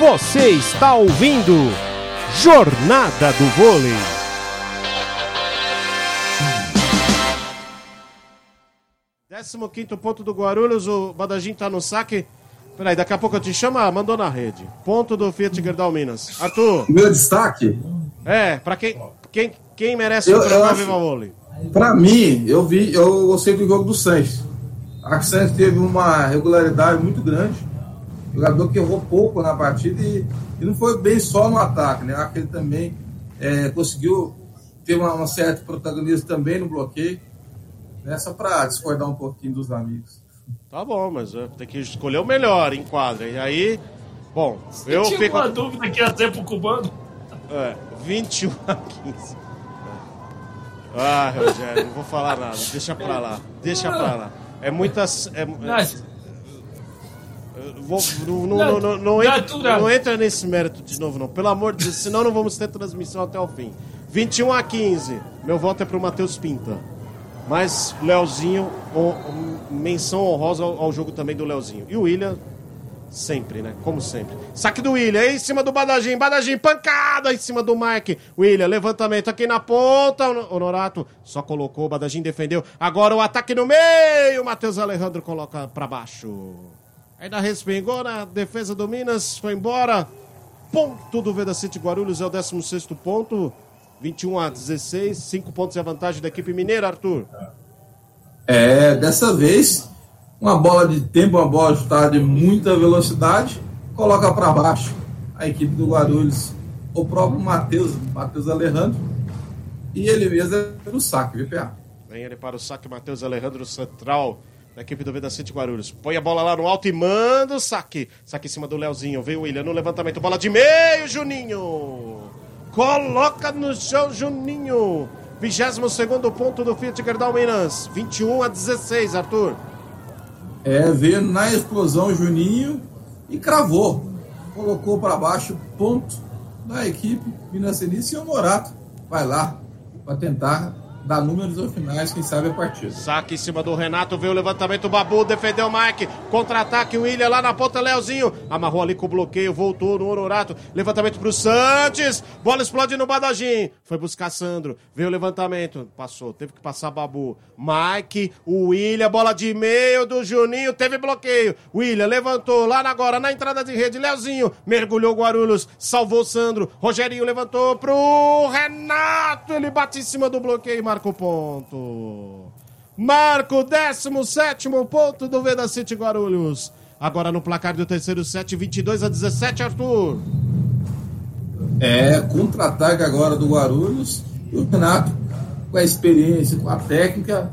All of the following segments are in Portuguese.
Você está ouvindo Jornada do Vôlei. Décimo quinto ponto do Guarulhos, o Badagim tá no saque. Peraí, daqui a pouco eu te chamo, ah, mandou na rede. Ponto do Fiat Gerdau Minas. Arthur. Meu destaque? É, pra quem, quem, quem merece o programa Viva Vôlei? Pra mim, eu vi, eu gostei do jogo do Santos. A Santos teve uma regularidade muito grande. Jogador que errou pouco na partida e, e não foi bem só no ataque, né? Acho que ele também é, conseguiu ter uma, uma certa protagonismo também no bloqueio. Né? Só para discordar um pouquinho dos amigos. Tá bom, mas tem que escolher o melhor em quadra. E aí, bom, Você eu tinha fico. uma dúvida que ia ter pro cubano? É, 21 a 15. Ah, Rogério, não vou falar nada. Deixa pra lá. Deixa pra lá. É muitas. É, é, vou- não, não, não, não, entra, não entra nesse mérito de novo, não. Pelo amor de Deus, senão não vamos ter transmissão até o fim. 21 a 15. Meu voto é pro Matheus Pinta. Mas Leozinho, menção honrosa ao, ao jogo também do Leozinho. E o William, sempre, né? Como sempre. Saque do William, aí em cima do Badagim. Badagim, pancada em cima do Mike. William, levantamento aqui na ponta. O Norato só colocou, o Badagim defendeu. Agora o ataque no meio. Matheus Alejandro coloca pra baixo. Ainda respingou na defesa do Minas, foi embora. Ponto do Veda City Guarulhos é o 16 ponto. 21 a 16, 5 pontos de vantagem da equipe mineira, Arthur. É, dessa vez, uma bola de tempo, uma bola ajustada de muita velocidade, coloca para baixo a equipe do Guarulhos, o próprio Matheus, Matheus Alejandro, e ele mesmo é no saque, viu, PA? Vem ele para o saque, Matheus Alejandro Central, da equipe do Veda City Guarulhos. Põe a bola lá no alto e manda o saque. Saque em cima do Leozinho. Veio o William no levantamento. Bola de meio, Juninho. Coloca no chão, Juninho. 22 segundo ponto do Fiat Gerdau Minas. 21 a 16, Arthur. É, veio na explosão Juninho e cravou. Colocou para baixo ponto da equipe Minascenista e o Morato vai lá para tentar dar números ao finais, quem sabe a partida. Saque em cima do Renato, veio o levantamento, o Babu defendeu o Mike, contra-ataque, o William lá na ponta, Leozinho, amarrou ali com o bloqueio, voltou no Honorato, levantamento pro Santos, bola explode no Badagim, foi buscar Sandro, veio o levantamento, passou, teve que passar Babu, Mike, o William, bola de meio do Juninho, teve bloqueio, William levantou lá agora, na entrada de rede, Leozinho, mergulhou Guarulhos, salvou Sandro, Rogerinho levantou pro Renato, ele bate em cima do bloqueio marca o ponto. Marca o 17 ponto do Veda City Guarulhos. Agora no placar do terceiro set, 22 a 17, Arthur. É, contra-ataque agora do Guarulhos. E o Renato, com a experiência, com a técnica,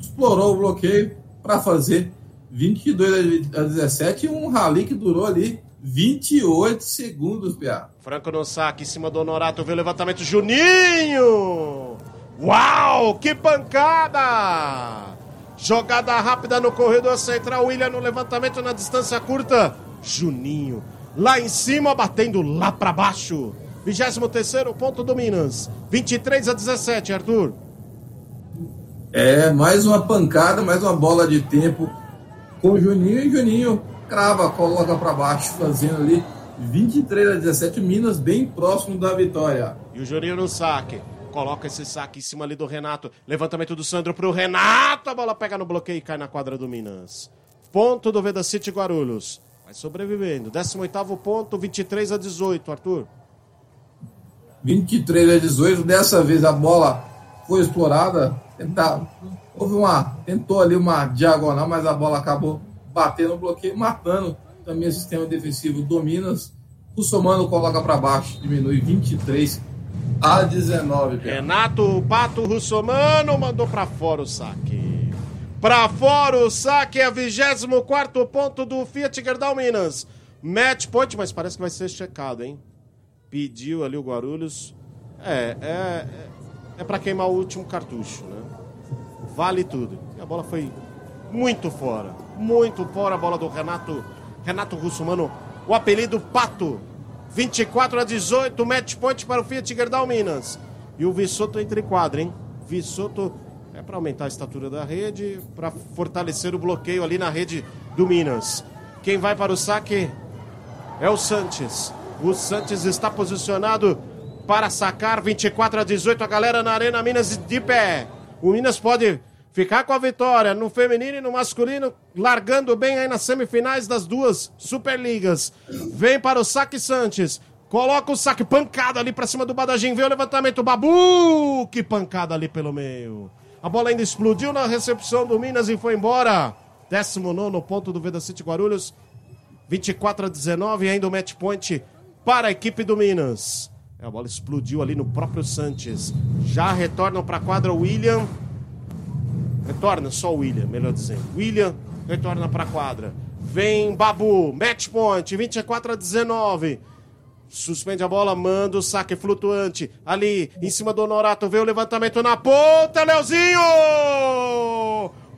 explorou o bloqueio para fazer 22 a 17 e um rally que durou ali 28 segundos, PA. Franco no saque, em cima do Honorato, veio o levantamento, Juninho! Uau, que pancada! Jogada rápida no corredor central, William no levantamento na distância curta, Juninho, lá em cima, batendo lá pra baixo. 23º ponto do Minas, 23 a 17, Arthur. É, mais uma pancada, mais uma bola de tempo com o Juninho e Juninho crava, coloca para baixo, fazendo ali 23 a 17, Minas bem próximo da vitória. E o Juninho no saque. Coloca esse saque em cima ali do Renato. Levantamento do Sandro pro Renato. A bola pega no bloqueio e cai na quadra do Minas. Ponto do Veda City Guarulhos. Vai sobrevivendo. 18 ponto, 23 a 18, Arthur. 23 a 18, dessa vez a bola foi explorada, tentar, houve uma, tentou ali uma diagonal, mas a bola acabou batendo no bloqueio, matando também o sistema defensivo do Minas. O Somano coloca para baixo, diminui 23 a 19. Pedro. Renato Pato Russomano mandou pra fora o saque. Pra fora o saque é 24 ponto do Fiat Gerdau Minas. Match point, mas parece que vai ser checado, hein? Pediu ali o Guarulhos. É, é, é, é para queimar o último cartucho, né? Vale tudo. E a bola foi muito fora. Muito fora a bola do Renato. Renato Russomano, o apelido Pato. 24 a 18, match point para o Fiat Gerdau Minas. E o Vissoto entre quadra, hein? Vissoto é para aumentar a estatura da rede, para fortalecer o bloqueio ali na rede do Minas. Quem vai para o saque é o Santos. O Santos está posicionado para sacar 24 a 18. A galera na Arena Minas de pé. O Minas pode ficar com a vitória no feminino e no masculino, largando bem aí nas semifinais das duas Superligas. Vem para o saque Santos. Coloca o saque, pancada ali para cima do Badagim. Vem o levantamento, Babu! Que pancada ali pelo meio. A bola ainda explodiu na recepção do Minas e foi embora. 19 ponto do Veda City Guarulhos. 24 a 19, ainda o match point para a equipe do Minas. A bola explodiu ali no próprio Santos. Já retornam para a quadra o William. Retorna só o William, melhor dizendo. William retorna para a quadra. Vem Babu, match point, 24 a 19. Suspende a bola, manda o saque flutuante. Ali, em cima do Honorato, vê o levantamento na ponta, Leozinho!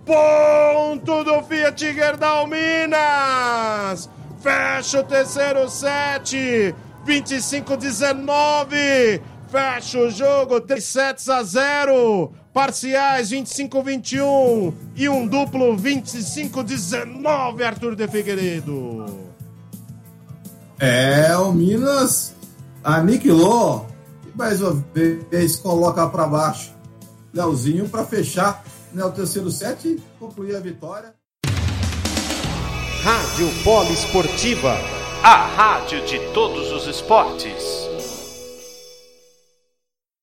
Ponto do Fiat Gerdau Minas! Fecha o terceiro set! 25-19! Fecha o jogo, 3 sets a 0! Parciais 25-21 e um duplo 25-19, Arthur de Figueiredo. É, o Minas aniquilou e mais uma vez coloca para baixo Leozinho para fechar né, o terceiro set e concluir a vitória. Rádio Polo Esportiva, a rádio de todos os esportes.